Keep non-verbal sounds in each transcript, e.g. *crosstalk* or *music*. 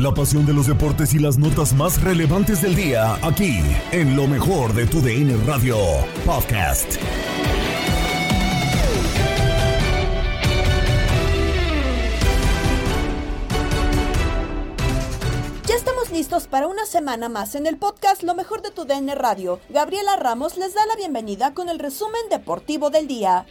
La pasión de los deportes y las notas más relevantes del día, aquí, en lo mejor de tu DN Radio Podcast. Ya estamos listos para una semana más en el podcast Lo mejor de tu DN Radio. Gabriela Ramos les da la bienvenida con el resumen deportivo del día.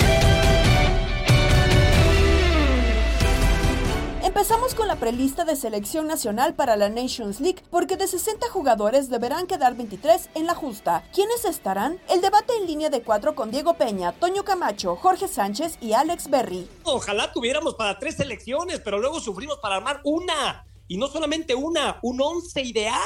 Empezamos con la prelista de selección nacional para la Nations League, porque de 60 jugadores deberán quedar 23 en la justa. ¿Quiénes estarán? El debate en línea de cuatro con Diego Peña, Toño Camacho, Jorge Sánchez y Alex Berry. Ojalá tuviéramos para tres selecciones, pero luego sufrimos para armar una. Y no solamente una, un once ideal.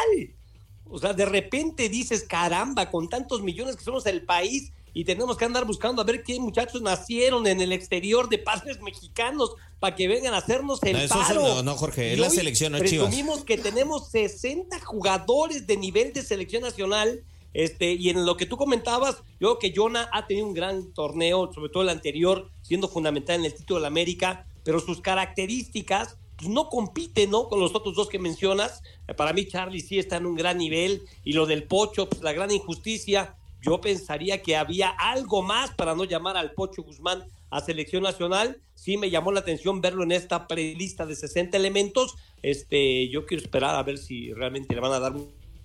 O sea, de repente dices, caramba, con tantos millones que somos el país y tenemos que andar buscando a ver qué muchachos nacieron en el exterior de padres mexicanos para que vengan a hacernos el No, eso paro. es- no, no, Jorge, es la selección, no Chivas. Presumimos que tenemos 60 jugadores de nivel de selección nacional. Este, y en lo que tú comentabas, yo creo que Jonah ha tenido un gran torneo, sobre todo el anterior, siendo fundamental en el título de la América, pero sus características pues, no compiten ¿no? con los otros dos que mencionas. Para mí, Charlie sí está en un gran nivel. Y lo del Pocho, pues la gran injusticia. Yo pensaría que había algo más para no llamar al Pocho Guzmán a selección nacional. Sí me llamó la atención verlo en esta prelista de 60 elementos. Este, yo quiero esperar a ver si realmente le van a dar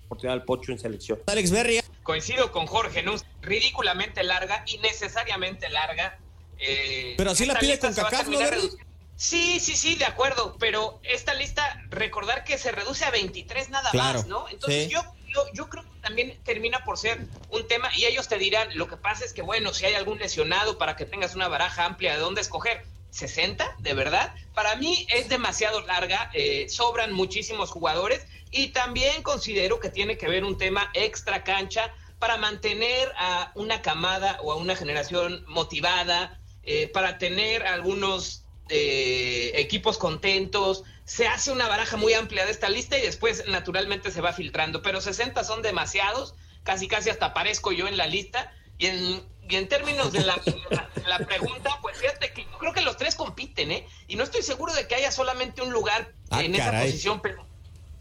oportunidad al Pocho en selección. Alex Berry. Coincido con Jorge, ¿no? ridículamente larga, innecesariamente larga. Eh, Pero así la pide a CONCACAF, ¿no. Sí, sí, sí, de acuerdo, pero esta lista, recordar que se reduce a 23 nada Claro, más, ¿no? Entonces sí. yo, yo, yo creo que también termina por ser un tema, y ellos te dirán, lo que pasa es que, bueno, si hay algún lesionado para que tengas una baraja amplia de dónde escoger, 60, de verdad, para mí es demasiado larga, eh, sobran muchísimos jugadores, y también considero que tiene que ver un tema extra cancha para mantener a una camada o a una generación motivada, eh, para tener algunos eh, equipos contentos. Se hace una baraja muy amplia de esta lista y después naturalmente se va filtrando. Pero 60 son demasiados, casi casi hasta aparezco yo en la lista. Y en, y en términos de la, *laughs* la- pregunta, pues fíjate que yo creo que los tres compiten, ¿eh? Y no estoy seguro de que haya solamente un lugar Ah, en esa posición, pero,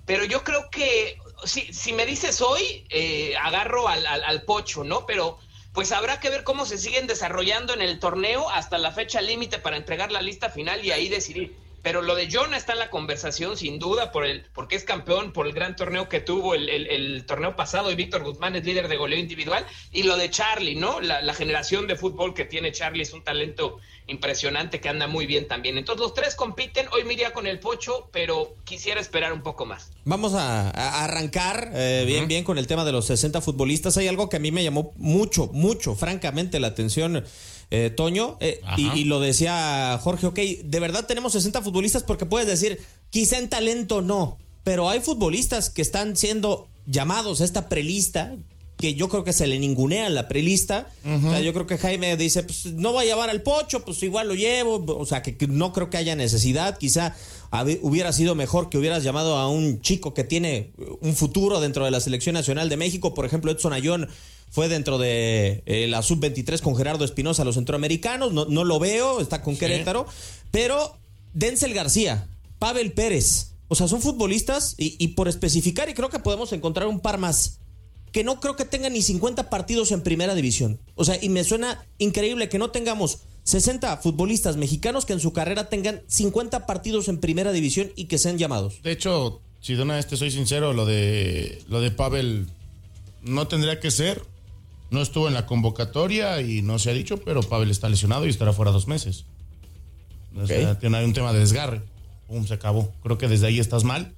pero yo creo que si, si me dices hoy, eh, agarro al, al- al pocho, ¿no? Pero pues habrá que ver cómo se siguen desarrollando en el torneo hasta la fecha límite para entregar la lista final y ahí decidir. Pero lo de Jonah está en la conversación, sin duda, por el, porque es campeón, por el gran torneo que tuvo el, el- el torneo pasado y Víctor Guzmán es líder de goleo individual. Y lo de Charlie, ¿no? La, la generación de fútbol que tiene Charlie es un talento impresionante que anda muy bien también. Entonces los tres compiten, hoy me iría con el Pocho, pero quisiera esperar un poco más. Vamos a, a arrancar eh, bien, bien con el tema de los 60 futbolistas. Hay algo que a mí me llamó mucho, mucho, francamente, la atención, eh, Toño. eh, y, y lo decía Jorge, ok, de verdad tenemos 60 futbolistas porque puedes decir, quizá en talento no, pero hay futbolistas que están siendo llamados a esta prelista. Que yo creo que se le ningunea la prelista. O sea, yo creo que Jaime dice: Pues no va a llevar al pocho, pues igual lo llevo. O sea, que, que no creo que haya necesidad. Quizá hubiera sido mejor que hubieras llamado a un chico que tiene un futuro dentro de la selección nacional de México. Por ejemplo, Edson Ayón fue dentro de eh, la sub-23 con Gerardo Espinosa, los centroamericanos. No, no lo veo, está con Querétaro. Pero Denzel García, Pavel Pérez. O sea, son futbolistas y, y por especificar, y creo que podemos encontrar un par más que no creo que tengan ni 50 partidos en primera división. O sea, y me suena increíble que no tengamos 60 futbolistas mexicanos que en su carrera tengan 50 partidos en primera división y que sean llamados. De hecho, si de una vez te soy sincero, lo de lo de Pavel no tendría que ser. No estuvo en la convocatoria y no se ha dicho, pero Pavel está lesionado y estará fuera dos meses. O sea, tiene un tema de desgarre. Pum, se acabó. Creo que desde ahí estás mal.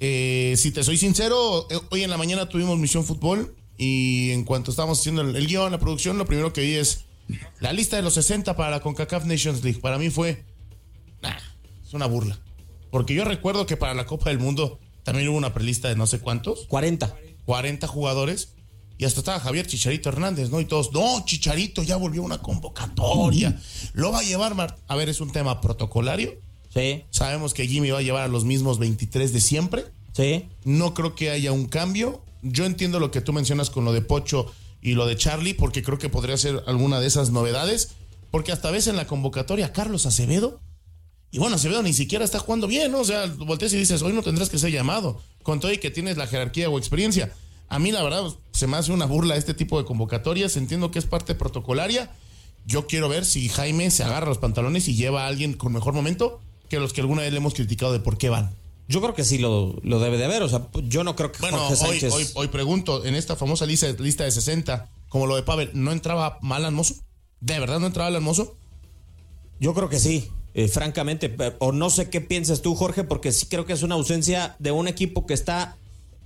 Eh, si te soy sincero, eh, hoy en la mañana tuvimos Misión Fútbol y en cuanto estábamos haciendo el, el guion, la producción, lo primero que vi es la lista de los 60 para la CONCACAF Nations League. Para mí fue, nah, es una burla. Porque yo recuerdo que para la Copa del Mundo también hubo una prelista de no sé cuántos, 40. 40 jugadores. Y hasta estaba Javier Chicharito Hernández, ¿no? Y todos, no, Chicharito ya volvió una convocatoria. Lo va a llevar, Mar- a ver, es un tema protocolario. Sí, Sabemos que Jimmy va a llevar a los mismos 23 de siempre. sí. No creo que haya un cambio. Yo entiendo lo que tú mencionas con lo de Pocho y lo de Charlie, porque creo que podría ser alguna de esas novedades. Porque hasta ves en la convocatoria Carlos Acevedo Y bueno, Acevedo ni siquiera está jugando bien, ¿no? O sea, volteas y dices, hoy no tendrás que ser llamado, con todo y que tienes la jerarquía o experiencia. A mí, la verdad, se me hace una burla este tipo de convocatorias. Entiendo que es parte protocolaria. Yo quiero ver si Jaime se agarra los pantalones y lleva a alguien con mejor momento que los que alguna vez le hemos criticado de por qué van. Yo creo que sí lo, lo debe de haber. O sea, yo no creo que bueno, Jorge Sánchez... hoy, hoy, pregunto, en esta famosa lista, lista de 60, como lo de Pavel, ¿no entraba mal Mozo? ¿De verdad no entraba Alan Mozo? Yo creo que sí. Eh, francamente, o no sé qué piensas tú, Jorge, porque sí creo que es una ausencia de un equipo que está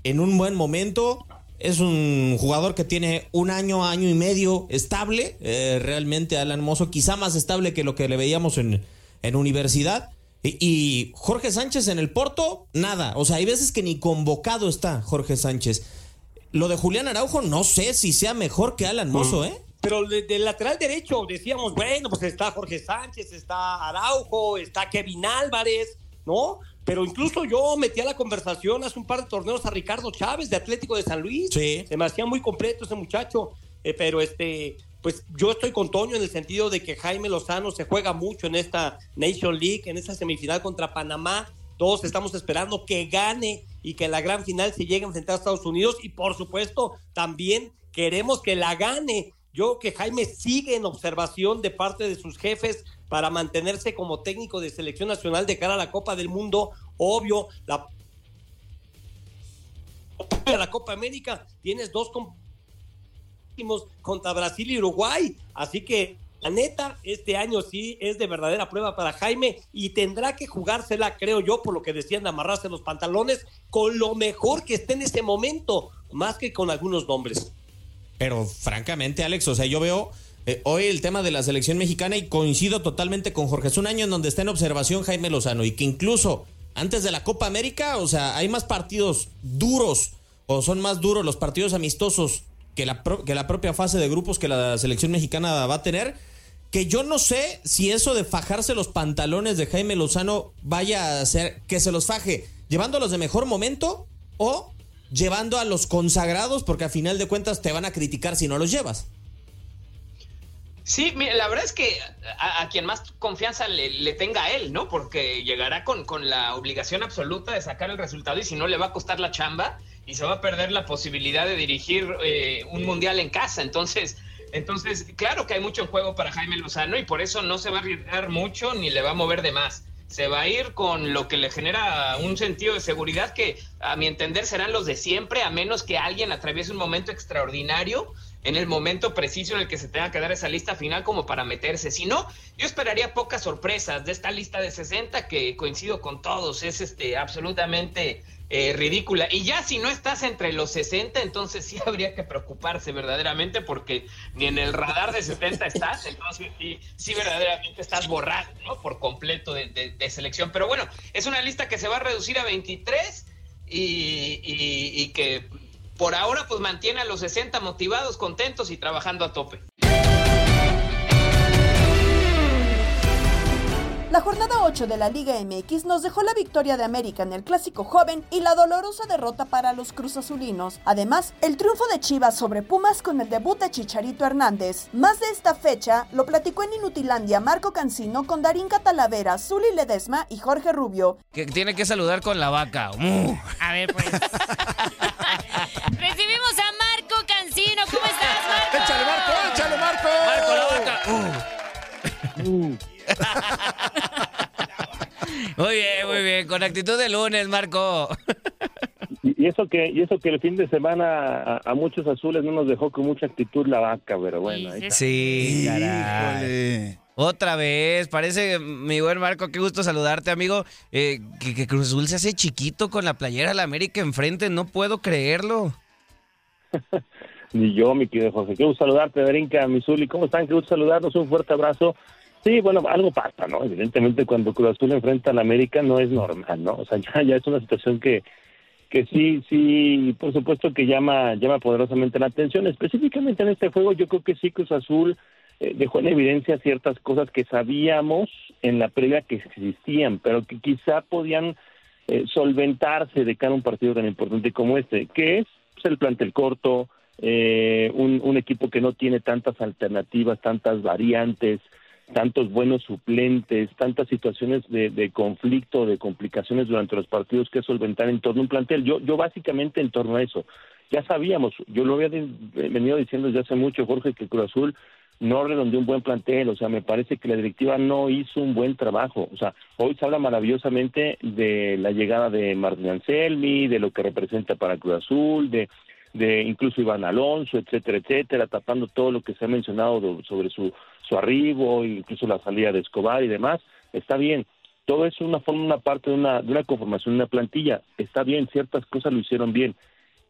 en un buen momento. Es un jugador que tiene un año, año y medio estable, eh, realmente Alan Mozo, quizá más estable que lo que le veíamos en, en universidad. Y, Jorge Sánchez en el Porto, nada. O sea, hay veces que ni convocado está Jorge Sánchez. Lo de Julián Araujo, no sé si sea mejor que Alan Mozo, ¿eh? Pero del lateral derecho decíamos, bueno, pues está Jorge Sánchez, está Araujo, está Kevin Álvarez, ¿no? Pero incluso yo metí a la conversación hace un par de torneos a Ricardo Chávez de Atlético de San Luis. Sí. Se me hacía muy completo ese muchacho. Eh, pero este, pues yo estoy con Toño en el sentido de que Jaime Lozano se juega mucho en esta Nation League, en esta semifinal contra Panamá. Todos estamos esperando que gane y que en la gran final se llegue a enfrentar a Estados Unidos. Y por supuesto, también queremos que la gane. Yo que Jaime sigue en observación de parte de sus jefes para mantenerse como técnico de selección nacional de cara a la Copa del Mundo. Obvio, la, Copa América tienes dos contra Brasil y Uruguay. Así que la neta, este año sí es de verdadera prueba para Jaime y tendrá que jugársela, creo yo, por lo que decían de amarrarse los pantalones, con lo mejor que esté en ese momento, más que con algunos nombres. Pero francamente, Alex, o sea, yo veo eh, hoy el tema de la selección mexicana y coincido totalmente con Jorge. Es un año en donde está en observación Jaime Lozano y que incluso antes de la Copa América, o sea, hay más partidos duros o son más duros los partidos amistosos que la, que la propia fase de grupos que la selección mexicana va a tener. Que yo no sé si eso de fajarse los pantalones de Jaime Lozano vaya a hacer que se los faje llevándolos de mejor momento o llevando a los consagrados, porque a final de cuentas te van a criticar si no los llevas. Sí, la verdad es que a, quien más confianza le, tenga a él, ¿no? Porque llegará con, con, la obligación absoluta de sacar el resultado y si no le va a costar la chamba y se va a perder la posibilidad de dirigir eh, un mundial en casa. Entonces, entonces, claro que hay mucho en juego para Jaime Lozano y por eso no se va a arriesgar mucho ni le va a mover de más se va a ir con lo que le genera un sentido de seguridad que a mi entender serán los de siempre, a menos que alguien atraviese un momento extraordinario en el momento preciso en el que se tenga que dar esa lista final como para meterse. Si no, yo esperaría pocas sorpresas de esta lista de 60 que coincido con todos, es este absolutamente eh, ridícula. Y ya si no estás entre los 60, entonces sí *laughs* habría que preocuparse verdaderamente porque ni en el radar de 70 estás, entonces sí, verdaderamente estás borrado ¿no? por completo de, selección. Pero bueno, es una lista que se va a reducir a 23 y, y que por ahora pues mantiene a los 60 motivados, contentos y trabajando a tope. La jornada 8 de la Liga MX nos dejó la victoria de América en el Clásico Joven y la dolorosa derrota para los Cruz Azulinos. Además, el triunfo de Chivas sobre Pumas con el debut de Chicharito Hernández. Más de esta fecha lo platicó en Inutilandia Marco Cancino con Darín Catalavera, Zuli Ledesma y Jorge Rubio. Que tiene que saludar con la vaca. A ver, pues. *laughs* Uh. muy bien, muy bien. Con actitud de lunes, Marco. Y eso que y eso que el fin de semana a, muchos azules no nos dejó con mucha actitud la vaca, pero bueno. Sí, caray. Otra vez, parece, mi buen Marco, qué gusto saludarte, amigo. Eh, que, Cruz Azul se hace chiquito con la playera de la América enfrente, no puedo creerlo. *laughs* Ni yo, mi querido José. Qué gusto saludarte, Berinca, Misuli. ¿Cómo están? Qué gusto saludarnos. Un fuerte abrazo. Sí, bueno, algo pasa, ¿no? Evidentemente cuando Cruz Azul enfrenta a la América no es normal, ¿no? O sea, *laughs* ya, ya es una situación que, que sí, sí, por supuesto que llama, llama poderosamente la atención. Específicamente en este juego yo creo que sí Cruz Azul eh, dejó en evidencia ciertas cosas que sabíamos en la previa que existían, pero que quizá podían eh, solventarse de cara a un partido tan importante como este, que es pues, el plantel corto, eh, un, equipo que no tiene tantas alternativas, tantas variantes, tantos buenos suplentes, tantas situaciones de, de conflicto, de complicaciones durante los partidos que solventar en torno a un plantel. Yo, yo básicamente en torno a eso. Ya sabíamos, yo lo había de- venido diciendo desde hace mucho, Jorge, que Cruz Azul no redondeó un buen plantel, o sea, me parece que la directiva no hizo un buen trabajo, o sea, hoy se habla maravillosamente de la llegada de Martín Anselmi, de lo que representa para Cruz Azul, de, de incluso Iván Alonso, etcétera, etcétera, tapando todo lo que se ha mencionado do- sobre su, su arribo, incluso la salida de Escobar y demás, está bien, todo eso una forma, una parte de una, de una conformación, de una plantilla, está bien, ciertas cosas lo hicieron bien,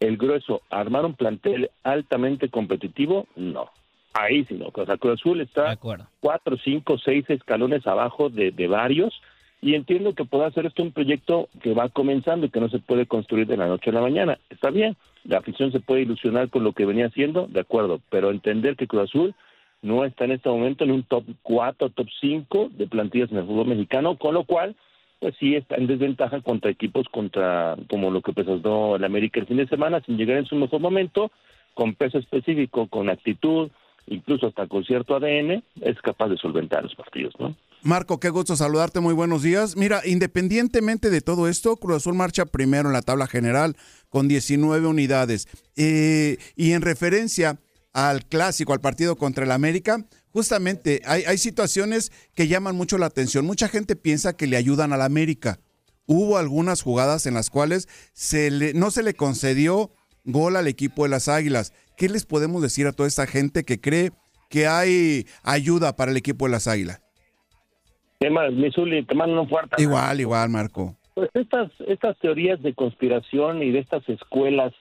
el grueso, armar un plantel altamente competitivo, no. Ahí sí, no. O sea, Cruz Azul está cuatro, cinco, seis escalones abajo de, de varios y entiendo que pueda ser esto un proyecto que va comenzando y que no se puede construir de la noche a la mañana. Está bien, la afición se puede ilusionar con lo que venía haciendo, de acuerdo, pero entender que Cruz Azul no está en este momento en un top 4, top 5 de plantillas en el fútbol mexicano, con lo cual pues sí está en desventaja contra equipos contra como lo que presentó el América el fin de semana sin llegar en su mejor momento, con peso específico, con actitud, incluso hasta con cierto ADN, es capaz de solventar los partidos, ¿no? Marco, qué gusto saludarte, muy buenos días. Mira, independientemente de todo esto, Cruz Azul marcha primero en la tabla general con 19 unidades. Eh, y en referencia al clásico, al partido contra el América, justamente hay, situaciones que llaman mucho la atención. Mucha gente piensa que le ayudan al América. Hubo algunas jugadas en las cuales no se le concedió gol al equipo de las Águilas. ¿Qué les podemos decir a toda esta gente que cree que hay ayuda para el equipo de las Águilas? Tema, Misuli, te mando un fuerte. Igual, igual, Marco. Pues estas, estas teorías de conspiración y de estas escuelas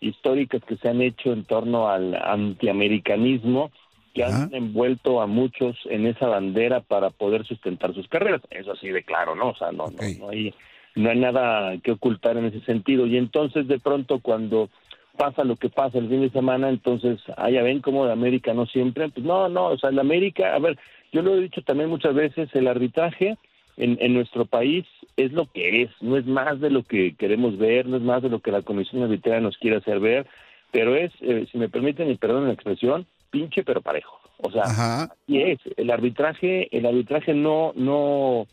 históricas que se han hecho en torno al antiamericanismo, que han envuelto a muchos en esa bandera para poder sustentar sus carreras. Eso así de claro, ¿no? O sea, no, no, no hay, no hay nada que ocultar en ese sentido. Y entonces, de pronto, cuando pasa lo que pasa el fin de semana, entonces, ah, ya ven cómo de América no siempre, pues no, no, o sea, el América, a ver, yo lo he dicho también muchas veces, el arbitraje en, en nuestro país es lo que es, no es más de lo que queremos ver, no es más de lo que la Comisión Arbitraria nos quiere hacer ver, pero es, eh, si me permiten y perdonen la expresión, pinche pero parejo. O sea, así es, el arbitraje, el arbitraje no, no,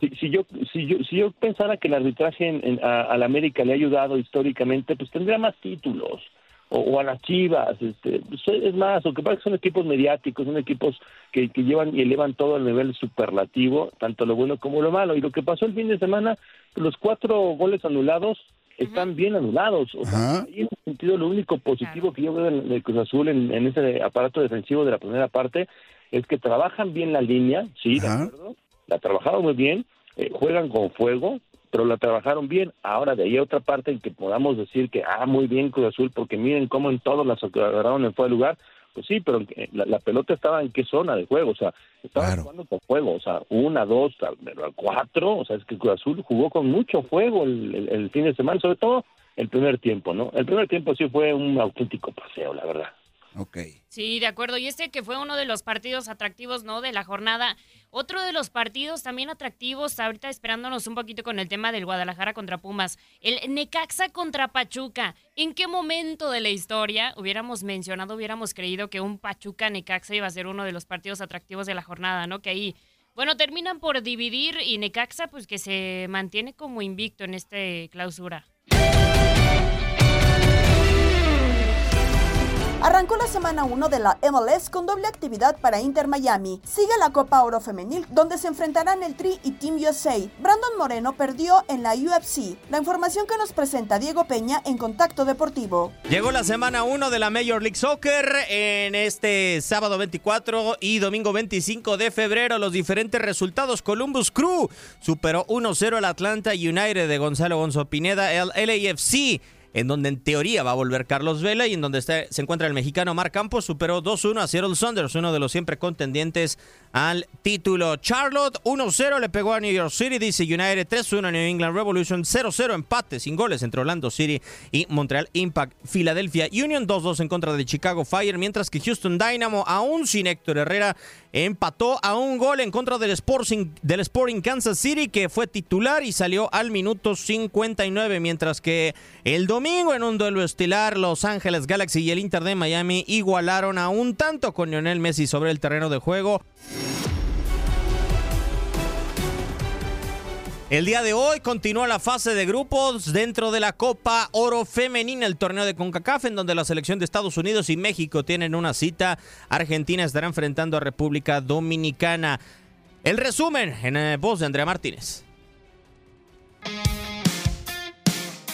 si, si yo, si yo, si yo pensara que el arbitraje en, en- a, a la América le ha ayudado históricamente, pues tendría más títulos. O, o a las Chivas, este, pues, es más, lo que pasa es que son equipos mediáticos, son equipos que, que llevan y elevan todo al nivel superlativo, tanto lo bueno como lo malo. Y lo que pasó el fin de semana, pues, los cuatro goles anulados están bien anulados. O sea, ahí en ese sentido, lo único positivo que yo veo en el Cruz Azul en, en ese aparato defensivo de la primera parte es que trabajan bien la línea, sí, de acuerdo, la trabajaron muy bien, eh, juegan con fuego, pero la trabajaron bien. Ahora, de ahí a otra parte en que podamos decir que, ah, muy bien Cruz Azul, porque miren cómo en todas las agarraron en fuera de lugar, pues sí, pero la, la pelota estaba en qué zona de juego, o sea, estaba jugando con fuego, o sea, una, dos, cuatro, o sea, es que Cruz Azul jugó con mucho fuego el, el- el fin de semana, sobre todo el primer tiempo, ¿no? El primer tiempo sí fue un auténtico paseo, la verdad. Ok. Sí, de acuerdo. Y este que fue uno de los partidos atractivos, ¿no? De la jornada. Otro de los partidos también atractivos, ahorita esperándonos un poquito con el tema del Guadalajara contra Pumas. El Necaxa contra Pachuca. ¿En qué momento de la historia hubiéramos mencionado, hubiéramos creído que un Pachuca-Necaxa iba a ser uno de los partidos atractivos de la jornada, ¿no? Que ahí, bueno, terminan por dividir y Necaxa, pues que se mantiene como invicto en este clausura. Arrancó la semana 1 de la MLS con doble actividad para Inter Miami. Sigue la Copa Oro Femenil, donde se enfrentarán el Tri y Team USA. Brandon Moreno perdió en la UFC. La información que nos presenta Diego Peña en Contacto Deportivo. Llegó la semana 1 de la Major League Soccer en este sábado 24 y domingo 25 de febrero. Los diferentes resultados. Columbus Crew superó 1-0 al Atlanta United de Gonzalo Gonzo Pineda, el LAFC. En donde en teoría va a volver Carlos Vela y en donde se encuentra el mexicano Marc Campos, superó 2-1 a Seattle Saunders, uno de los siempre contendientes al título. Charlotte 1-0 le pegó a New York City, DC United 3-1 a New England Revolution, 0-0 empate sin goles entre Orlando City y Montreal Impact. Philadelphia Union 2-2 en contra de Chicago Fire, mientras que Houston Dynamo, aún sin Héctor Herrera, empató a un gol en contra del Sporting, del Sporting Kansas City, que fue titular y salió al minuto 59, mientras que el domingo en un duelo estilar, Los Ángeles Galaxy y el Inter de Miami igualaron a un tanto con Lionel Messi sobre el terreno de juego. El día de hoy continúa la fase de grupos dentro de la Copa Oro Femenina, el torneo de CONCACAF, en donde la selección de Estados Unidos y México tienen una cita. Argentina estará enfrentando a República Dominicana. El resumen en eh, voz de Andrea Martínez.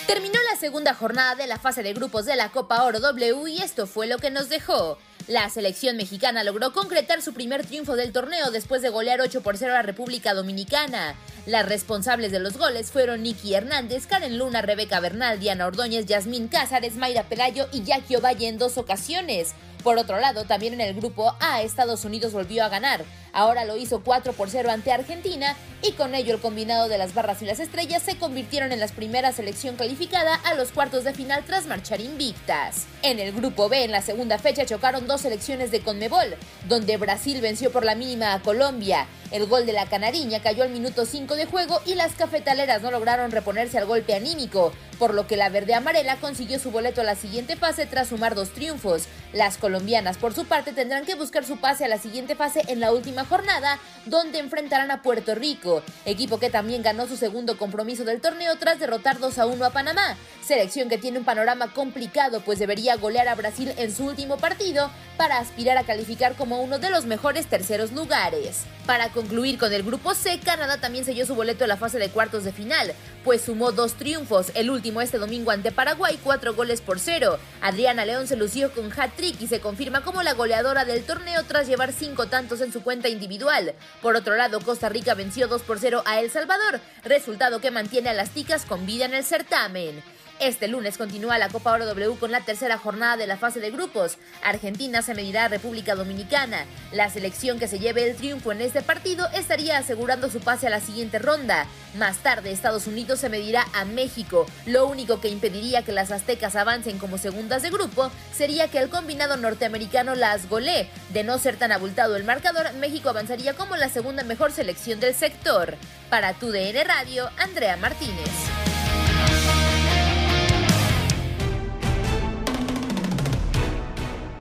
Terminó segunda jornada de la fase de grupos de la Copa Oro W y esto fue lo que nos dejó. La selección mexicana logró concretar su primer triunfo del torneo después de golear 8 por 0 a República Dominicana. Las responsables de los goles fueron Nicky Hernández, Karen Luna, Rebeca Bernal, Diana Ordóñez, Yasmín Cázares, Mayra Pelayo y Jackie Ovalle en dos ocasiones. Por otro lado, también en el grupo A, Estados Unidos volvió a ganar. Ahora lo hizo 4 por 0 ante Argentina y con ello el combinado de las barras y las estrellas se convirtieron en las primeras selección calificada a los cuartos de final tras marchar invictas. En el grupo B, en la segunda fecha, chocaron dos selecciones de Conmebol, donde Brasil venció por la mínima a Colombia. El gol de la Canariña cayó al minuto 5 de juego y las cafetaleras no lograron reponerse al golpe anímico, por lo que la verde amarela consiguió su boleto a la siguiente fase tras sumar dos triunfos. Las colombianas, por su parte, tendrán que buscar su pase a la siguiente fase en la última jornada, donde enfrentarán a Puerto Rico, equipo que también ganó su segundo compromiso del torneo tras derrotar 2 a 1 a Panamá. Selección que tiene un panorama complicado, pues debería golear a Brasil en su último partido para aspirar a calificar como uno de los mejores terceros lugares. Para concluir con el grupo C, Canadá también selló su boleto a la fase de cuartos de final, pues sumó dos triunfos, el último este domingo ante Paraguay, cuatro goles por cero. Adriana León se lució con hat-trick y se confirma como la goleadora del torneo tras llevar cinco tantos en su cuenta individual. Por otro lado, Costa Rica venció 2 por 0 a El Salvador, resultado que mantiene a las ticas con vida en el certamen. Este lunes continúa la Copa Oro W con la tercera jornada de la fase de grupos. Argentina se medirá a República Dominicana. La selección que se lleve el triunfo en este partido estaría asegurando su pase a la siguiente ronda. Más tarde, Estados Unidos se medirá a México. Lo único que impediría que las aztecas avancen como segundas de grupo sería que el combinado norteamericano las golee. De no ser tan abultado el marcador, México avanzaría como la segunda mejor selección del sector. Para tu DN Radio, Andrea Martínez.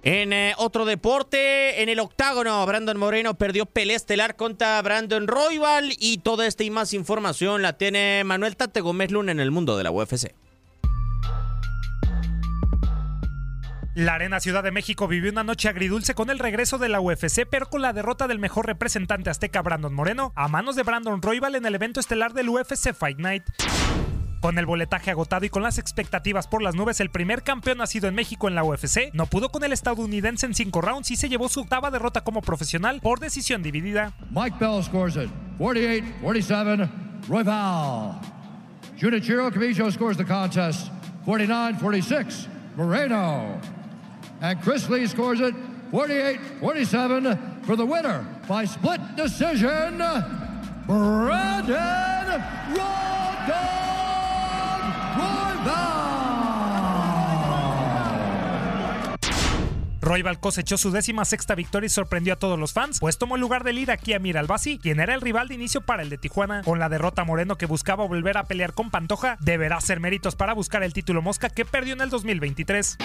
En eh, otro deporte, en el octágono, Brandon Moreno perdió pelea estelar contra Brandon Royal y toda esta y más información la tiene Manuel Tate Gómez Luna en el mundo de la UFC. La Arena Ciudad de México vivió una noche agridulce con el regreso de la UFC, pero con la derrota del mejor representante azteca Brandon Moreno a manos de Brandon Royal en el evento estelar del UFC Fight Night. Con el boletaje agotado y con las expectativas por las nubes, el primer campeón nacido en México en la UFC no pudo con el estadounidense en cinco rounds y se llevó su octava derrota como profesional por decisión dividida. Mike Bell scores it 48-47, Royval. Junichiro Camacho scores the contest 49-46, Moreno. And Chris Lee scores it 48-47 for the winner by split decision, Brandon Rodon. Royval cosechó su décima sexta victoria y sorprendió a todos los fans, pues tomó el lugar de líder aquí a Albasi, quien era el rival de inicio para el de Tijuana. Con la derrota Moreno que buscaba volver a pelear con Pantoja, deberá hacer méritos para buscar el título Mosca que perdió en el 2023.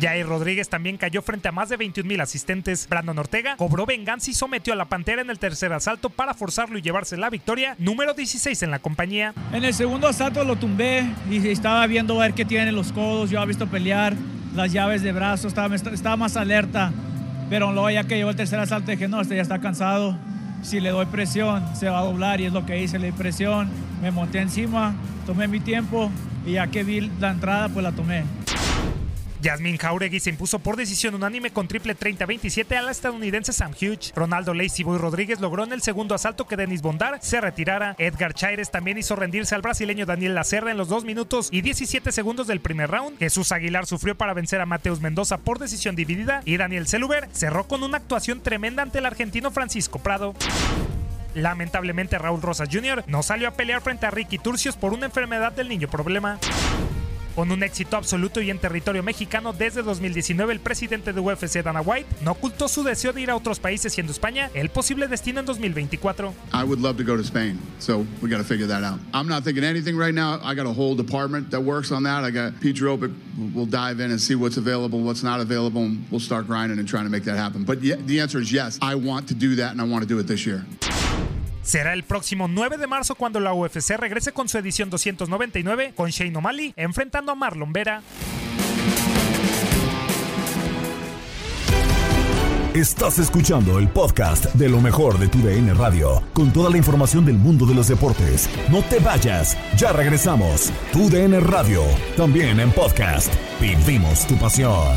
Jair Rodríguez también cayó frente a más de 21 mil asistentes. Brandon Ortega cobró venganza y sometió a la Pantera en el tercer asalto para forzarlo y llevarse la victoria, número 16 en la compañía. En el segundo asalto lo tumbé y estaba viendo ver qué tiene los codos. Yo había visto pelear las llaves de estaba, estaba más alerta. Pero luego ya que llegó el tercer asalto dije, no, este ya está cansado. Si le doy presión, se va a doblar y es lo que hice, le di presión, me monté encima, tomé mi tiempo y ya que vi la entrada, pues la tomé. Yasmin Jauregui se impuso por decisión unánime con triple 30-27 a la estadounidense Sam Hughes. Ronaldo Lacey Boy Rodríguez logró en el segundo asalto que Denis Bondar se retirara. Edgar Chaires también hizo rendirse al brasileño Daniel Lacerra en los 2 minutos y 17 segundos del primer round. Jesús Aguilar sufrió para vencer a Mateus Mendoza por decisión dividida y Daniel Celuber cerró con una actuación tremenda ante el argentino Francisco Prado. Lamentablemente Raúl Rosas Jr. no salió a pelear frente a Ricky Turcios por una enfermedad del niño problema. Con un éxito absoluto y en territorio mexicano desde 2019, el presidente de UFC, Dana White, no ocultó su deseo de ir a otros países, siendo España el posible destino en 2024. I would love to go to Spain, so we got to figure that out. I'm not thinking anything right now. I got a whole department that works on that. I got Pete Dropic. We'll dive in and see what's available, what's not available, and we'll start grinding and trying to make that happen. But the answer is yes. I want to do that, and I want to do it this year. Será el próximo 9 de marzo cuando la UFC regrese con su edición 299 con Shane O'Malley enfrentando a Marlon Vera. Estás escuchando el podcast de lo mejor de tu DN Radio, con toda la información del mundo de los deportes. No te vayas, ya regresamos. Tu DN Radio, también en podcast. Vivimos tu pasión.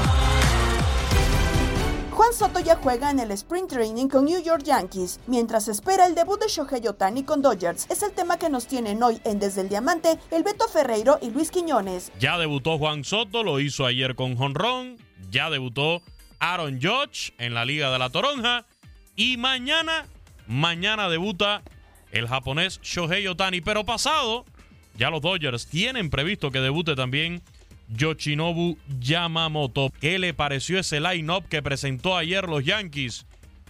Juan Soto ya juega en el Spring Training con New York Yankees, mientras espera el debut de Shohei Otani con Dodgers. Es el tema que nos tienen hoy en Desde el Diamante, el Beto Ferreiro y Luis Quiñones. Ya debutó Juan Soto, lo hizo ayer con Honrón. Ya debutó Aaron Judge en la Liga de la Toronja. Y mañana, mañana debuta el japonés Shohei Otani. Pero pasado, ya los Dodgers tienen previsto que debute también Yoshinobu Yamamoto. ¿Qué le pareció ese line-up que presentó ayer los Yankees?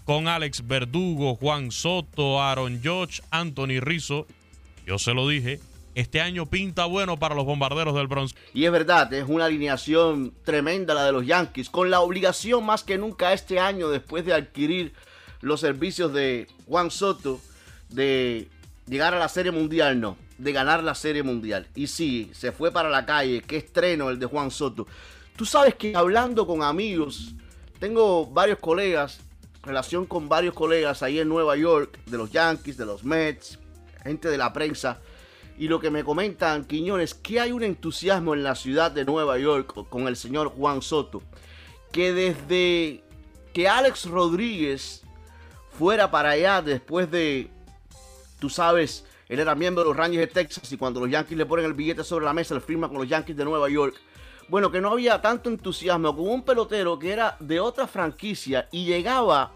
Con Alex Verdugo, Juan Soto, Aaron Judge, Anthony Rizzo. Yo se lo dije, este año pinta bueno para los bombarderos del Bronx. Y es verdad, es una alineación tremenda la de los Yankees, con la obligación más que nunca este año, después de adquirir los servicios de Juan Soto, de llegar a la Serie Mundial, no de ganar la Serie Mundial. Y sí, se fue para la calle. Qué estreno el de Juan Soto. Tú sabes que hablando con amigos, tengo varios colegas, relación con varios colegas ahí en Nueva York, de los Yankees, de los Mets, gente de la prensa. Y lo que me comentan, Quiñones, que hay un entusiasmo en la ciudad de Nueva York con el señor Juan Soto. Que desde que Alex Rodríguez fuera para allá después de, tú sabes, él era miembro de los Rangers de Texas y cuando los Yankees le ponen el billete sobre la mesa, le firma con los Yankees de Nueva York. Bueno, que no había tanto entusiasmo con un pelotero que era de otra franquicia y llegaba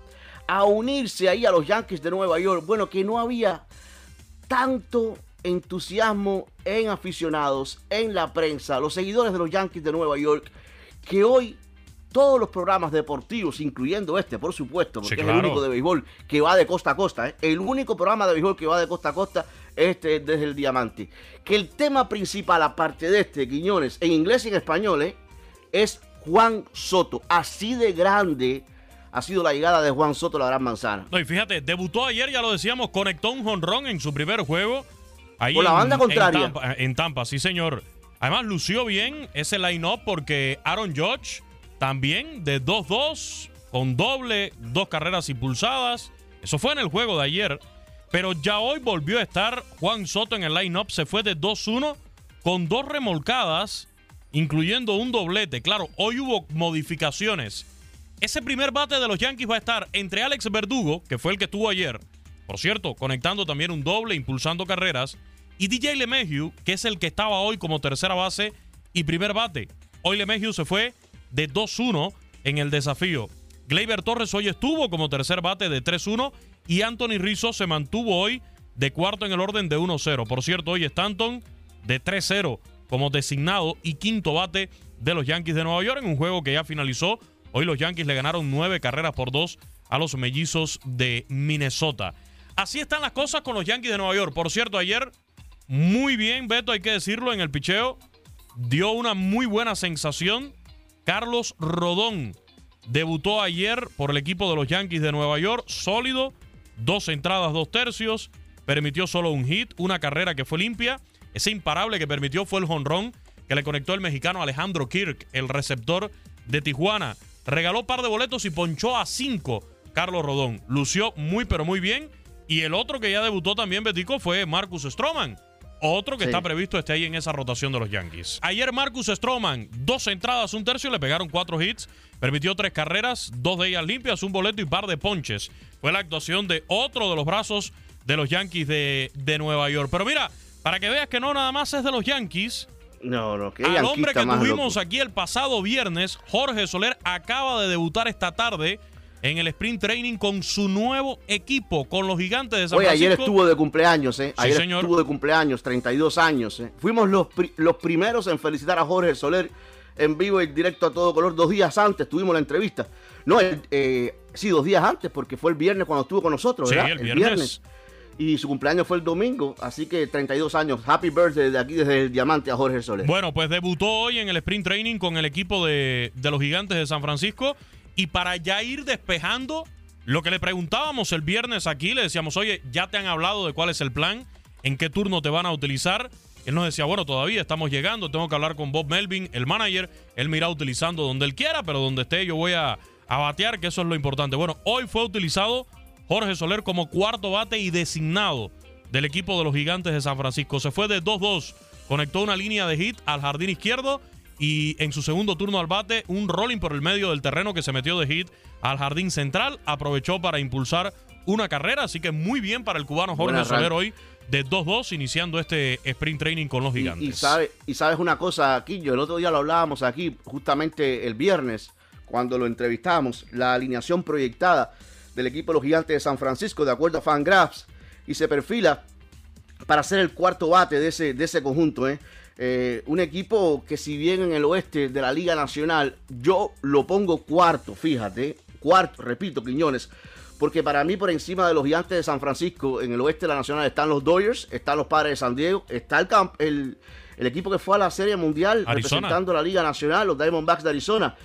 a unirse ahí a los Yankees de Nueva York. Bueno, que no había tanto entusiasmo en aficionados, en la prensa, los seguidores de los Yankees de Nueva York, que hoy todos los programas deportivos, incluyendo este, por supuesto, porque es el único de béisbol que va de costa a costa, ¿eh? el único programa de béisbol que va de costa a costa, este desde el diamante. Que el tema principal, aparte de este, Quiñones, en inglés y en español, ¿eh? es Juan Soto. Así de grande ha sido la llegada de Juan Soto a la Gran Manzana. No, y fíjate, debutó ayer, ya lo decíamos, conectó un jonrón en su primer juego. Ahí Por la banda contraria. En Tampa, en Tampa, sí, señor. Además, lució bien ese line-up porque Aaron Judge también de 2-2, con doble, dos carreras impulsadas. Eso fue en el juego de ayer. Pero ya hoy volvió a estar Juan Soto en el line-up. Se fue de 2-1 con dos remolcadas, incluyendo un doblete. Claro, hoy hubo modificaciones. Ese primer bate de los Yankees va a estar entre Alex Verdugo, que fue el que estuvo ayer, por cierto, conectando también un doble, impulsando carreras, y DJ LeMahieu, que es el que estaba hoy como tercera base y primer bate. Hoy LeMahieu se fue de 2-1 en el desafío. Gleyber Torres hoy estuvo como tercer bate de 3-1 y Anthony Rizzo se mantuvo hoy de cuarto en el orden de 1-0. Por cierto, hoy Stanton de 3-0 como designado y quinto bate de los Yankees de Nueva York en un juego que ya finalizó. Hoy los Yankees le ganaron nueve carreras por dos a los mellizos de Minnesota. Así están las cosas con los Yankees de Nueva York. Por cierto, ayer muy bien, Beto, hay que decirlo, en el picheo dio una muy buena sensación Carlos Rodón debutó ayer por el equipo de los Yankees de Nueva York, sólido, dos entradas, dos tercios, permitió solo un hit, una carrera que fue limpia. Ese imparable que permitió fue el jonrón que le conectó el mexicano Alejandro Kirk, el receptor de Tijuana. Regaló par de boletos y ponchó a cinco Carlos Rodón. Lució muy pero muy bien. Y el otro que ya debutó también, Betico, fue Marcus Stroman. Otro que está previsto esté ahí en esa rotación de los Yankees. Ayer Marcus Stroman, dos entradas, un tercio, le pegaron cuatro hits, permitió tres carreras, dos de ellas limpias, un boleto y par de ponches. Fue la actuación de otro de los brazos de los Yankees de, de Nueva York. Pero mira, para que veas que no nada más es de los Yankees. No, no, que Al hombre que tuvimos aquí el pasado viernes, Jorge Soler, acaba de debutar esta tarde en el sprint training con su nuevo equipo, con los gigantes de San Oye, Francisco. ayer estuvo de cumpleaños, ¿eh? Sí, Ayer señor. estuvo de cumpleaños, 32 años, ¿eh? Fuimos los, pri- los primeros en felicitar a Jorge Soler en vivo y directo a todo color. Dos días antes tuvimos la entrevista. No, eh, sí, dos días antes, porque fue el viernes cuando estuvo con nosotros, Sí, ¿verdad? el viernes. Y su cumpleaños fue el domingo, así que 32 años. Happy birthday de aquí desde el diamante a Jorge Soler. Bueno, pues debutó hoy en el sprint training con el equipo de, de los gigantes de San Francisco. Y para ya ir despejando, lo que le preguntábamos el viernes aquí, le decíamos, oye, ya te han hablado de cuál es el plan, en qué turno te van a utilizar. Él nos decía, bueno, todavía estamos llegando, tengo que hablar con Bob Melvin, el manager. Él me irá utilizando donde él quiera, pero donde esté yo voy a, a batear, que eso es lo importante. Bueno, hoy fue utilizado Jorge Soler como cuarto bate y designado del equipo de los gigantes de San Francisco. Se fue de 2-2, conectó una línea de hit al jardín izquierdo y en su segundo turno al bate un rolling por el medio del terreno que se metió de hit al jardín central. Aprovechó para impulsar una carrera, así que muy bien para el cubano Jorge Buen arranque. Soler hoy de 2-2 iniciando este sprint training con los Y, gigantes. y sabe, y sabes una cosa, Quillo, el otro día lo hablábamos aquí, justamente el viernes, cuando lo entrevistamos, la alineación proyectada del equipo de los gigantes de San Francisco, de acuerdo a Fangraphs, y se perfila para ser el cuarto bate de ese, de ese conjunto. ¿eh? Eh, un equipo que si bien en el oeste de la Liga Nacional, yo lo pongo cuarto, fíjate, cuarto, repito, Quiñones, porque para mí por encima de los gigantes de San Francisco, en el oeste de la Nacional están los Dodgers, están los Padres de San Diego, está el, camp- el, el equipo que fue a la Serie Mundial Arizona. representando la Liga Nacional, los Diamondbacks de Arizona.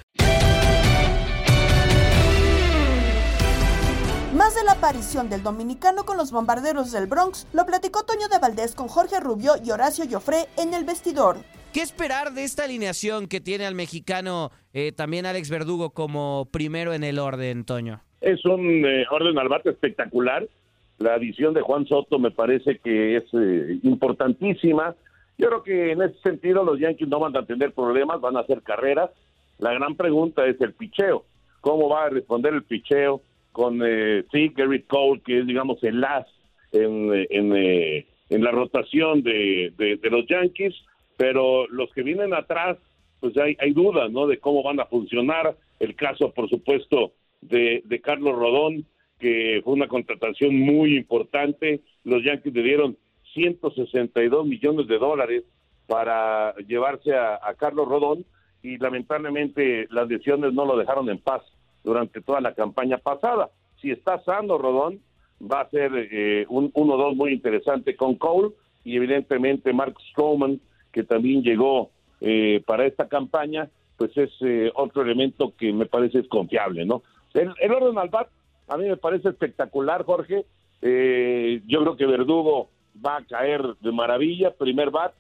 Más de la aparición del dominicano con los bombarderos del Bronx lo platicó Toño de Valdés con Jorge Rubio y Horacio Joffre en el vestidor. ¿Qué esperar de esta alineación que tiene al mexicano eh, también Alex Verdugo como primero en el orden, Toño? Es un eh, orden al bate espectacular. La adición de Juan Soto me parece que es eh, importantísima. Yo creo que en ese sentido los Yankees no van a tener problemas, van a hacer carreras. La gran pregunta es el picheo. ¿Cómo va a responder el picheo con, eh, sí, Gary Cole, que es, digamos, el as en, eh, en, eh, en la rotación de, de- los Yankees? Pero los que vienen atrás, pues hay, hay dudas, ¿no? De cómo van a funcionar. El caso, por supuesto, de, de Carlos Rodón, que fue una contratación muy importante. Los Yankees le dieron 162 millones de dólares para llevarse a, a Carlos Rodón y lamentablemente las lesiones no lo dejaron en paz durante toda la campaña pasada. Si está sano Rodón, va a ser eh, un 1-2 muy interesante con Cole y evidentemente Mark Stroman, que también llegó eh, para esta campaña, pues es eh, otro elemento que me parece es confiable, ¿no? El, el orden al bat a mí me parece espectacular, Jorge. Eh, yo creo que Verdugo va a caer de maravilla, primer bat.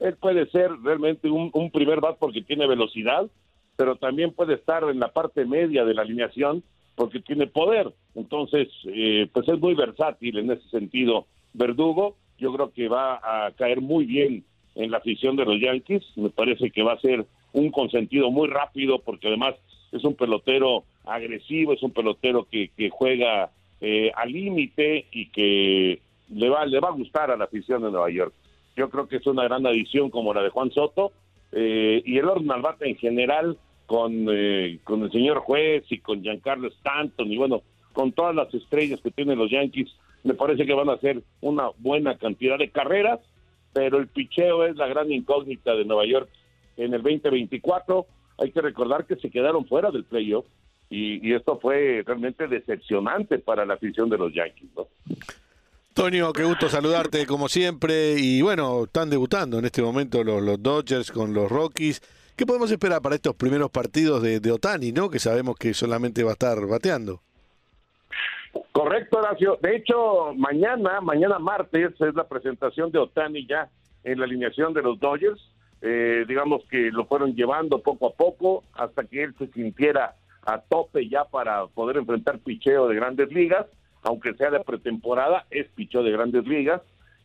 Él puede ser realmente un, un primer bat porque tiene velocidad, pero también puede estar en la parte media de la alineación porque tiene poder. Entonces, eh, pues es muy versátil en ese sentido. Verdugo, yo creo que va a caer muy bien en la afición de los Yankees. Me parece que va a ser un consentido muy rápido porque además es un pelotero agresivo, es un pelotero que, que juega eh, al límite y que le va, le va a gustar a la afición de Nueva York. Yo creo que es una gran adición como la de Juan Soto eh, y el orden al bate en general con, eh, con el señor juez y con Giancarlo Stanton y bueno, con todas las estrellas que tienen los Yankees, me parece que van a hacer una buena cantidad de carreras, pero el picheo es la gran incógnita de Nueva York en el 2024. Hay que recordar que se quedaron fuera del playoff y, esto fue realmente decepcionante para la afición de los Yankees. ¿no? Qué gusto saludarte como siempre. Y bueno, están debutando en este momento los Dodgers con los Rockies. ¿Qué podemos esperar para estos primeros partidos de, Otani, no? Que sabemos que solamente va a estar bateando. Correcto, Horacio. De hecho, mañana, mañana martes, es la presentación de Otani ya en la alineación de los Dodgers. Eh, digamos que lo fueron llevando poco a poco hasta que él se sintiera a tope ya para poder enfrentar picheo de grandes ligas, aunque sea de pretemporada, es picheo de grandes ligas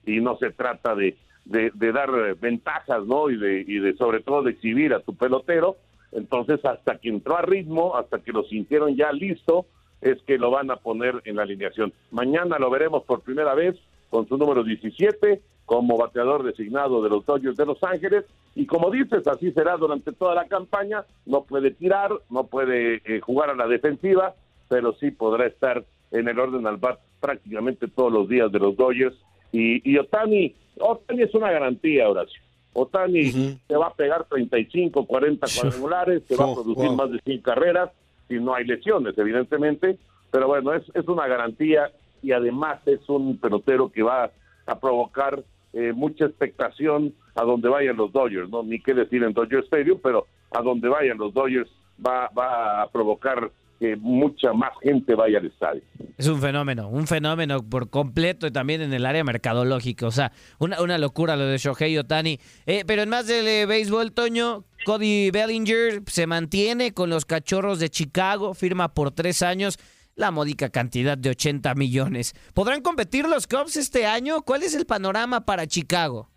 y no se trata de, de, dar eh, ventajas, ¿no? Y de, y de sobre todo de exhibir a tu pelotero. Entonces, hasta que entró a ritmo, hasta que lo sintieron ya listo, es que lo van a poner en la alineación. Mañana lo veremos por primera vez con su número 17 como bateador designado de los Dodgers de Los Ángeles y como dices, así será durante toda la campaña, no puede tirar, no puede eh, jugar a la defensiva, pero sí podrá estar en el orden al bat prácticamente todos los días de los Dodgers. Y, y Otani, Otani es una garantía, Horacio. Otani te va a pegar 35, 40 cuadrangulares, te va a producir más de 100 carreras, si no hay lesiones, evidentemente. Pero bueno, es, es una garantía y además es un pelotero que va a provocar eh, mucha expectación a donde vayan los Dodgers, no ni qué decir en Dodger Stadium, pero a donde vayan los Dodgers va, va a provocar que mucha más gente vaya al estadio. Es un fenómeno, un fenómeno por completo y también en el área mercadológica. O sea, una, una locura lo de Shohei Otani. Eh, pero en más del eh, béisbol, Toño, Cody Bellinger se mantiene con los cachorros de Chicago, firma por tres años la módica cantidad de 80 millones. ¿Podrán competir los Cubs este año? ¿Cuál es el panorama para Chicago?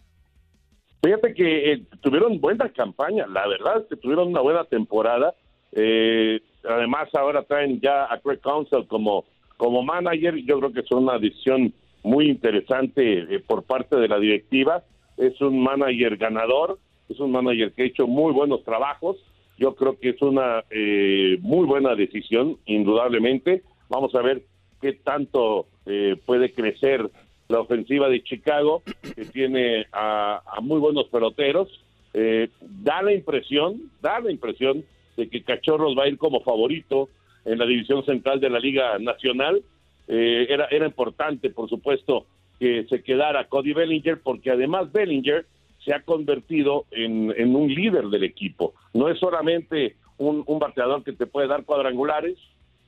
Fíjate que eh, tuvieron buena campaña, la verdad que tuvieron una buena temporada. Eh, además, ahora traen ya a Craig Council como, como manager. Yo creo que es una decisión muy interesante eh, por parte de la directiva. Es un manager ganador, es un manager que ha hecho muy buenos trabajos. Yo creo que es una eh, muy buena decisión, indudablemente. Vamos a ver qué tanto eh, puede crecer la ofensiva de Chicago, que tiene a, a muy buenos peloteros. Eh, da la impresión, da la impresión de que Cachorros va a ir como favorito en la división central de la Liga Nacional. Eh, era, era importante, por supuesto, que se quedara Cody Bellinger, porque además Bellinger se ha convertido en, en un líder del equipo. No es solamente un, un bateador que te puede dar cuadrangulares,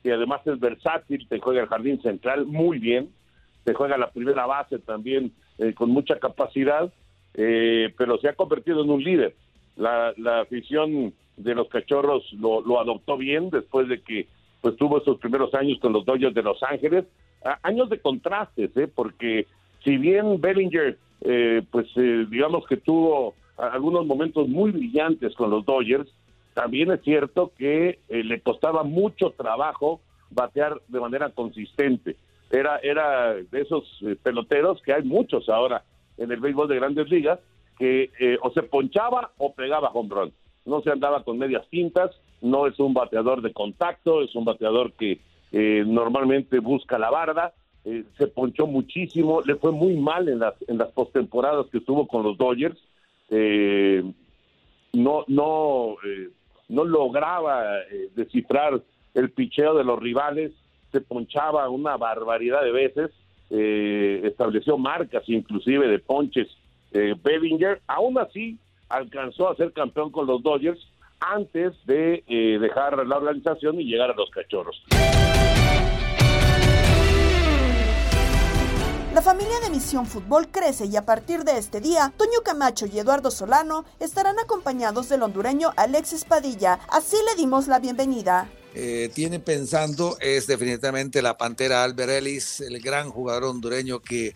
que además es versátil, te juega el jardín central muy bien, te juega la primera base también eh, con mucha capacidad, eh, pero se ha convertido en un líder. La, la afición de los cachorros lo, lo adoptó bien después de que pues tuvo esos primeros años con los Dodgers de Los Ángeles, años de contrastes, ¿eh? porque si bien Bellinger, eh, pues eh, digamos que tuvo algunos momentos muy brillantes con los Dodgers, también es cierto que eh, le costaba mucho trabajo batear de manera consistente. Era, era de esos eh, peloteros que hay muchos ahora en el béisbol de grandes ligas, que eh, o se ponchaba o pegaba home run. No se andaba con medias tintas, no es un bateador de contacto, es un bateador que eh, normalmente busca la barda, eh, se ponchó muchísimo, le fue muy mal en las, en las postemporadas que estuvo con los Dodgers, eh, no, no, no lograba descifrar el picheo de los rivales, se ponchaba una barbaridad de veces, estableció marcas inclusive de ponches Bellinger, aún así alcanzó a ser campeón con los Dodgers antes de eh, dejar la organización y llegar a los cachorros. La familia de Misión Fútbol crece y a partir de este día, Toño Camacho y Eduardo Solano estarán acompañados del hondureño Alexis Padilla. Así le dimos la bienvenida. eh, tiene pensando es definitivamente la Pantera Albert Ellis, el gran jugador hondureño que,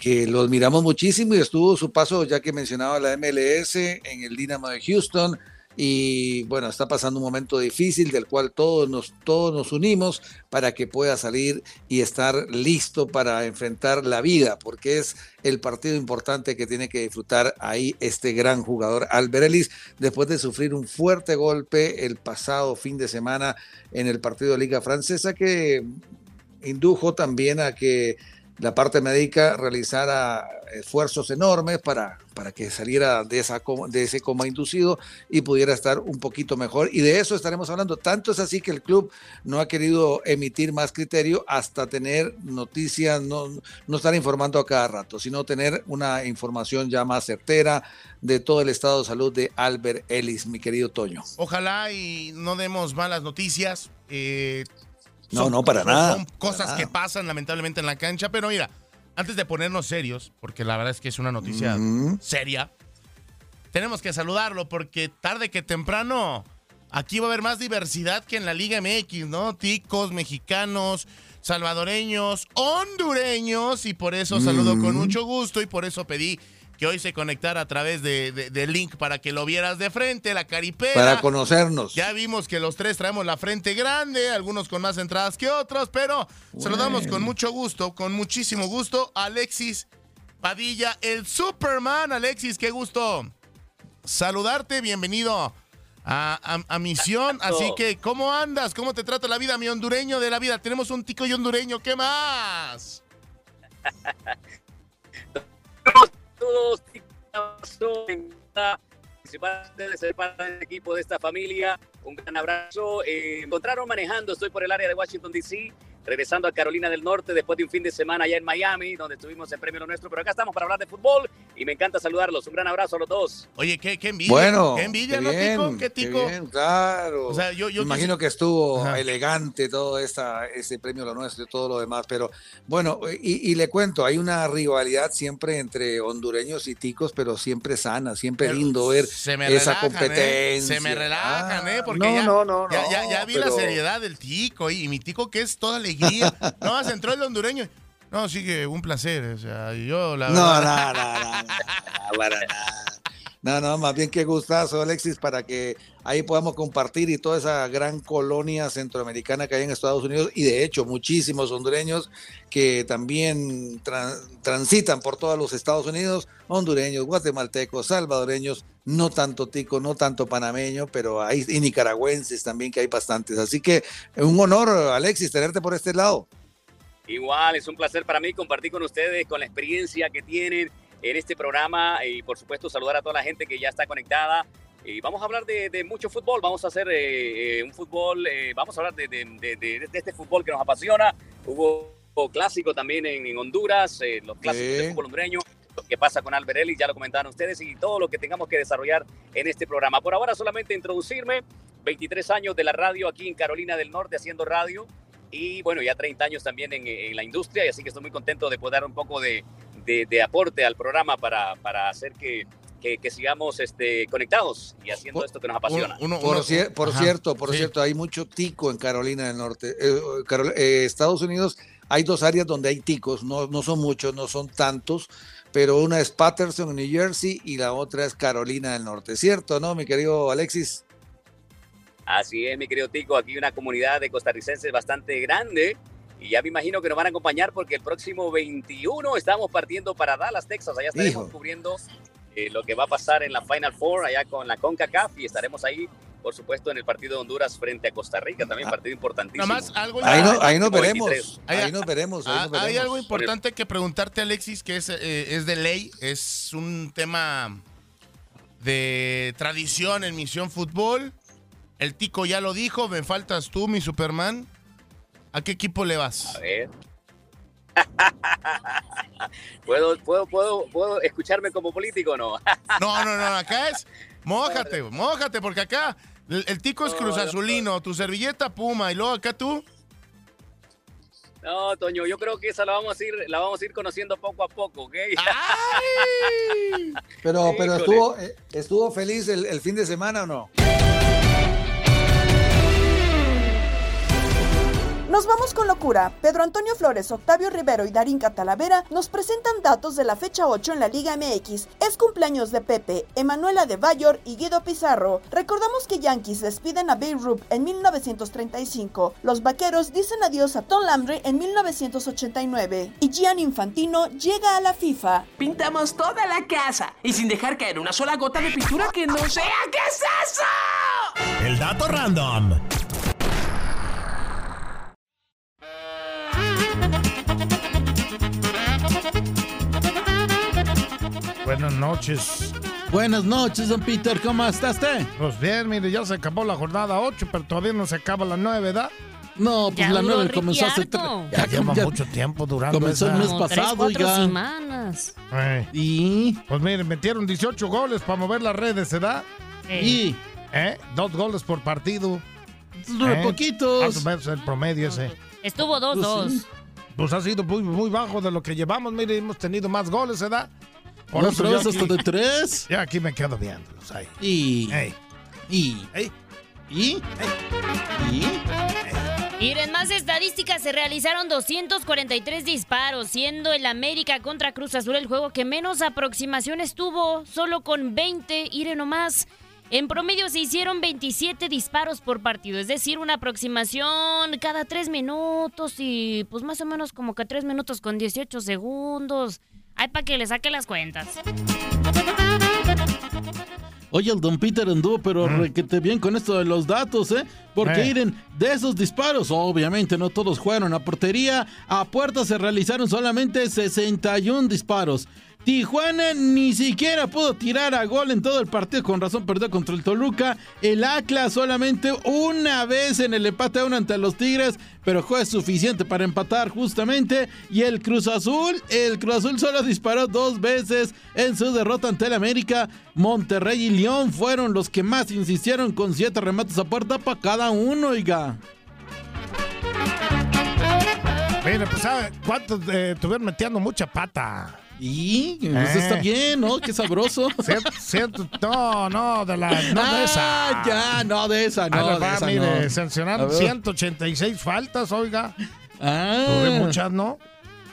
que lo admiramos muchísimo y estuvo su paso, ya que mencionaba la MLS, en el Dinamo de Houston. Y bueno, está pasando un momento difícil del cual todos nos, todos nos unimos para que pueda salir y estar listo para enfrentar la vida, porque es el partido importante que tiene que disfrutar ahí este gran jugador Albert Ellis, después de sufrir un fuerte golpe el pasado fin de semana en el partido de Liga Francesa que indujo también a que la parte médica realizara esfuerzos enormes para, para que saliera de, esa, de ese coma inducido y pudiera estar un poquito mejor. Y de eso estaremos hablando. Tanto es así que el club no ha querido emitir más criterio hasta tener noticias, no, no estar informando a cada rato, sino tener una información ya más certera de todo el estado de salud de Albert Ellis, mi querido Toño. Ojalá y no demos malas noticias. eh, No, no, para nada, Son cosas que pasan lamentablemente en la cancha, pero mira, antes de ponernos serios, porque la verdad es que es una noticia seria, tenemos que saludarlo porque tarde que temprano aquí va a haber más diversidad que en la Liga MX, ¿no? Ticos, mexicanos, salvadoreños, hondureños y por eso saludo con mucho gusto y por eso pedí que hoy se conectara a través de, de- del link para que lo vieras de frente, la caripera. Para conocernos. Ya vimos que los tres traemos la frente grande, algunos con más entradas que otros, pero saludamos con mucho gusto, con muchísimo gusto, Alexis Padilla, el Superman. Alexis, qué gusto saludarte, bienvenido a, a, misión. Así que, ¿cómo andas? ¿Cómo te trata la vida, mi hondureño de la vida? Tenemos un tico y hondureño, ¿qué más? *laughs* ser parte del equipo de esta familia. Un gran abrazo. Eh, encontraron manejando, estoy por el área de Washington, D.C regresando a Carolina del Norte después de un fin de semana allá en Miami, donde tuvimos el premio lo nuestro. Pero acá estamos para hablar de fútbol y me encanta saludarlos. Un gran abrazo a los dos. Oye, qué, qué envidia. Bueno, qué envidia, qué ¿no, bien, Tico? Qué tico. bien, claro. O sea, yo, yo imagino que estuvo elegante todo esta, ese premio lo nuestro y todo lo demás. Pero bueno, y, y, le cuento, hay una rivalidad siempre entre hondureños y ticos, pero siempre sana, siempre Pero lindo ver se me esa relajan, ¿eh? competencia. Se me relajan, ¿eh? Porque no, ya, no, no, ya, no, ya, ya vi la seriedad del tico y, y mi tico que es toda alegría. *laughs* no, más entró el hondureño. No, sí que un placer. O sea, yo la No, verdad- no, no, no, no, para nada. No, no, más bien qué gustazo, Alexis, para que ahí podamos compartir y toda esa gran colonia centroamericana que hay en Estados Unidos y de hecho muchísimos hondureños que también tran- transitan por todos los Estados Unidos, hondureños, guatemaltecos, salvadoreños, no tanto tico, no tanto panameño, pero hay y nicaragüenses también que hay bastantes. Así que un honor, Alexis, tenerte por este lado. Igual, es un placer para mí compartir con ustedes, con la experiencia que tienen en este programa y por supuesto saludar a toda la gente que ya está conectada. Y vamos a hablar de, de mucho fútbol, vamos a hacer eh, eh, un fútbol, eh, vamos a hablar de, de- de- este fútbol que nos apasiona. Hubo, clásico también en, en Honduras, eh, los clásicos del fútbol hondureño, lo que pasa con Albert Ellis, ya lo comentaron ustedes, y todo lo que tengamos que desarrollar en este programa. Por ahora solamente introducirme, 23 años de la radio aquí en Carolina del Norte haciendo radio y bueno, ya 30 años también en, en la industria, y así que estoy muy contento de poder dar un poco de, de- de aporte al programa para, para hacer que, que- que sigamos este, conectados y haciendo esto que nos apasiona. por cier- por cierto, por cierto, hay mucho tico en Carolina del Norte. Eh, Carol- eh, Estados Unidos hay dos áreas donde hay ticos, no, no son muchos, no son tantos, pero una es Patterson, New Jersey, y la otra es Carolina del Norte. ¿Cierto, no, mi querido Alexis? Así es, mi querido Tico, aquí una comunidad de costarricenses bastante grande y ya me imagino que nos van a acompañar porque el próximo 21 estamos partiendo para Dallas, Texas. Allá estaremos Hijo. cubriendo eh, lo que va a pasar en la Final Four allá con la CONCACAF y estaremos ahí, por supuesto, en el partido de Honduras frente a Costa Rica, también partido importantísimo. Nada más algo Ahí, no- ahí nos veremos. 23. Ahí nos veremos. Ahí Ah, nos veremos. Hay algo importante que preguntarte, Alexis, que es, eh, es de ley, es un tema de tradición en Misión Fútbol. El Tico ya lo dijo, me faltas tú, mi Superman. ¿A qué equipo le vas? A ver. *laughs* ¿Puedo, puedo, puedo, ¿Puedo escucharme como político o no? No, no, no, acá *laughs* es mójate, mójate, porque acá el, el Tico es No, Cruz no, Azulino, tu servilleta Puma, y luego acá tú. No, Toño, yo creo que esa la vamos a ir, la vamos a ir conociendo poco a poco, ¿ok? Pero, pero Híjole. estuvo, eh, estuvo feliz el, el fin de semana o no? Nos vamos con locura. Pedro Antonio Flores, Octavio Rivero y Darín Catalavera nos presentan datos de la fecha 8 en la Liga MX. Es cumpleaños de Pepe, Emanuela de Bayor y Guido Pizarro. Recordamos que Yankees despiden a Babe Ruth en 1935. Los Vaqueros dicen adiós a Tom Landry en 1989. Y Gian Infantino llega a la FIFA. Pintamos toda la casa y sin dejar caer una sola gota de pintura que no sea. ¿Qué es eso? El dato random. Buenas noches. Buenas noches, don Peter, ¿cómo está usted? Pues bien, mire, ya se acabó la jornada 8, pero todavía no se acaba la 9, ¿verdad? No, pues Ya la duró nueve comenzó hace tres. harto. Ya lleva mucho tiempo durando Comenzó el mes Como tres, pasado, cuatro oiga. semanas. Eh. Y. Pues miren, metieron 18 goles para mover las redes, ¿se da? Y. ¿Eh? Dos goles por partido. Re ¿Eh? poquitos. Más el promedio ese. Estuvo 2-2. Pues ha sido muy, muy bajo de lo que llevamos. Mire, hemos tenido más goles, ¿se yo vez hasta de tres. *laughs* Ya aquí me quedo viéndolos ahí. Y. Ey. Y. Ey. Y. Y. Miren, más estadísticas, se realizaron 243 disparos, siendo el América contra Cruz Azul el juego que menos aproximaciones tuvo, solo con 20, Iren nomás. En promedio se hicieron 27 disparos por partido, es decir, una aproximación cada 3 minutos y pues más o menos como que 3 minutos con 18 segundos. Ay, para que le saque las cuentas. Oye, el Don Peter anduvo, pero requete bien con esto de los datos, ¿eh? Porque Eh. Iren, de esos disparos, obviamente no todos fueron a portería, a puerta se realizaron solamente 61 disparos. Tijuana ni siquiera pudo tirar a gol en todo el partido, con razón perdió contra el Toluca. El Atlas solamente una vez en el empate a uno ante los Tigres, pero fue suficiente para empatar justamente. Y el Cruz Azul, el Cruz Azul solo disparó dos veces en su derrota ante el América. Monterrey y León fueron los que más insistieron con siete remates a puerta para cada uno, oiga. Mire, pues, ¿sabe cuántos eh, estuvieron metiendo mucha pata? Y pues, está bien, ¿no? Qué sabroso. *laughs* No, no, de la, no de Ah, esa. ya, no de esa, no, de esa mire, no. sancionaron A ver. 186 faltas, oiga. Ah. Tuve muchas, ¿no?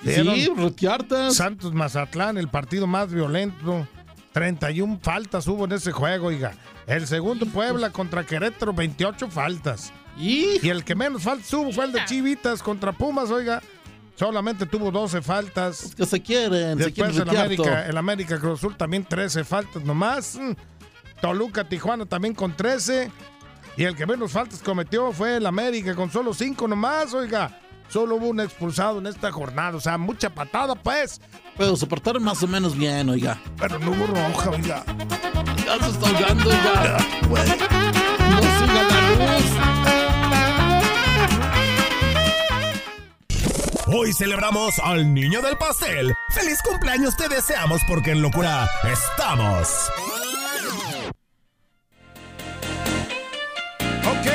Sí, roteartas. Santos Mazatlán, el partido más violento. 31 faltas hubo en ese juego, oiga. El segundo Puebla contra Querétaro, 28 faltas. Y el que menos faltas hubo fue el de Chivitas contra Pumas, oiga. Solamente tuvo 12 faltas. Que se quieren, se Después quieren el América, el América Cruz Azul también 13 faltas nomás. Mm. Toluca, Tijuana también con 13. Y el que menos faltas cometió fue el América con solo 5 nomás, oiga. Solo hubo un expulsado en esta jornada. O sea, mucha patada, pues. Pero se portaron más o menos bien, oiga. Pero no hubo roja, oiga. Ya se está ahogando, oiga. No siga la luz. Hoy celebramos al niño del pastel. ¡Feliz cumpleaños te deseamos porque en locura estamos! ¡Ok!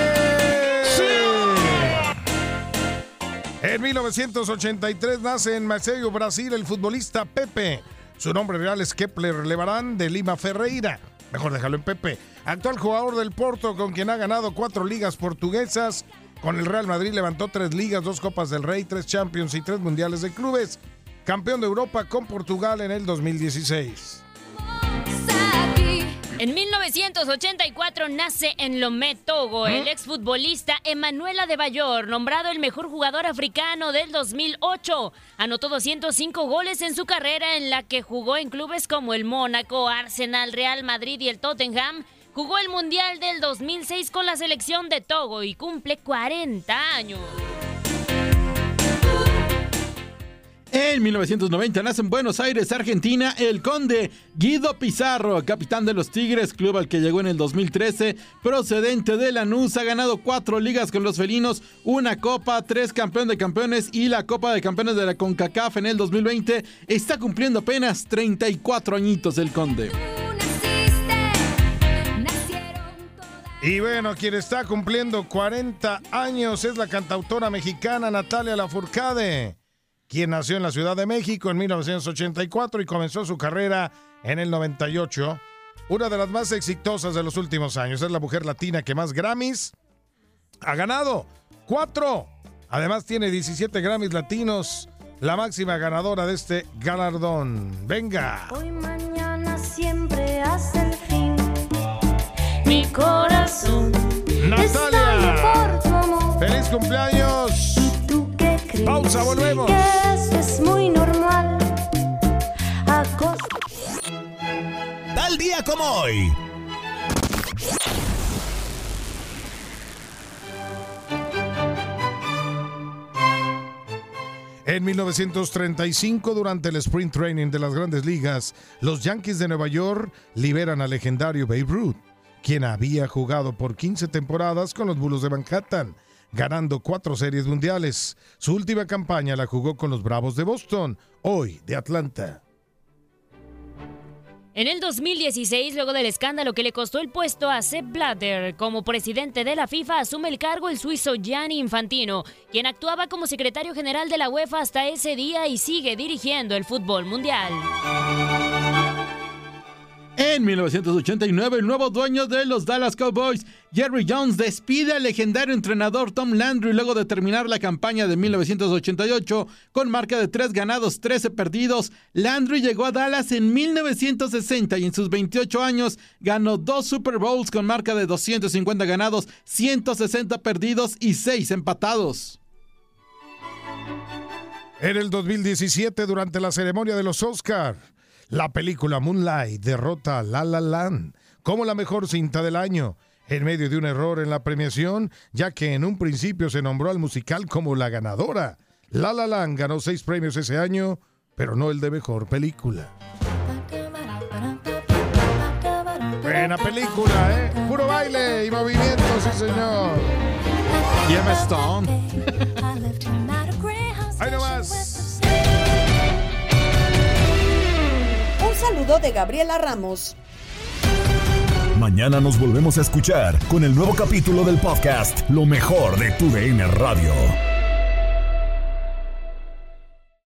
En 1983 nace en Maceió, Brasil, el futbolista Pepe. Su nombre real es Kepler Levarán de Lima Ferreira. Mejor déjalo en Pepe. Actual jugador del Porto, con quien ha ganado cuatro ligas portuguesas. Con el Real Madrid levantó tres ligas, dos Copas del Rey, tres Champions y tres Mundiales de Clubes. Campeón de Europa con Portugal en el 2016. En 1984 nace en Lomé, Togo, el exfutbolista Emanuel Adebayor, nombrado el mejor jugador africano del 2008. Anotó 205 goles en su carrera en la que jugó en clubes como el Mónaco, Arsenal, Real Madrid y el Tottenham. Jugó el Mundial del 2006 con la selección de Togo y cumple 40 años. En 1990 nace en Buenos Aires, Argentina, el conde Guido Pizarro, capitán de los Tigres, club al que llegó en el 2013, procedente de Lanús, ha ganado cuatro ligas con los felinos, una copa, tres campeón de campeones y la copa de campeones de la CONCACAF en el 2020. Está cumpliendo apenas 34 añitos el conde. Y bueno, quien está cumpliendo 40 años es la cantautora mexicana Natalia Lafourcade, quien nació en la Ciudad de México en 1984 y comenzó su carrera en el 98. Una de las más exitosas de los últimos años. Es la mujer latina que más Grammys ha ganado. ¡Cuatro! Además tiene 17 Grammys latinos, la máxima ganadora de este galardón. ¡Venga! Hoy mañana siempre hace el fin. Mi corazón Natalia. por tu amor. ¡Feliz cumpleaños! Pausa, volvemos. Que eso es muy normal. Acos- Tal día como hoy. En 1935, durante el sprint training de las grandes ligas, los Yankees de Nueva York liberan al legendario Babe Ruth, quien había jugado por 15 temporadas con los Bulos de Manhattan, ganando cuatro series mundiales. Su última campaña la jugó con los Bravos de Boston, hoy de Atlanta. En el 2016, luego del escándalo que le costó el puesto a Sepp Blatter como presidente de la FIFA, asume el cargo el suizo Gianni Infantino, quien actuaba como secretario general de la UEFA hasta ese día y sigue dirigiendo el fútbol mundial. En 1989, el nuevo dueño de los Dallas Cowboys, Jerry Jones, despide al legendario entrenador Tom Landry luego de terminar la campaña de 1988 con marca de 3 ganados, 13 perdidos. Landry llegó a Dallas en 1960 y en sus 28 años ganó dos Super Bowls con marca de 250 ganados, 160 perdidos y 6 empatados. En el 2017, durante la ceremonia de los Oscar, la película Moonlight derrota a La La Land como la mejor cinta del año, en medio de un error en la premiación, ya que en un principio se nombró al musical como la ganadora. La La Land ganó seis premios ese año, pero no el de mejor película. Buena película, ¿eh? Puro baile y movimiento, sí señor. Y Emma Stone. *laughs* Ahí nomás. Saludo de Gabriela Ramos. Mañana nos volvemos a escuchar con el nuevo capítulo del podcast Lo mejor de tu DN Radio.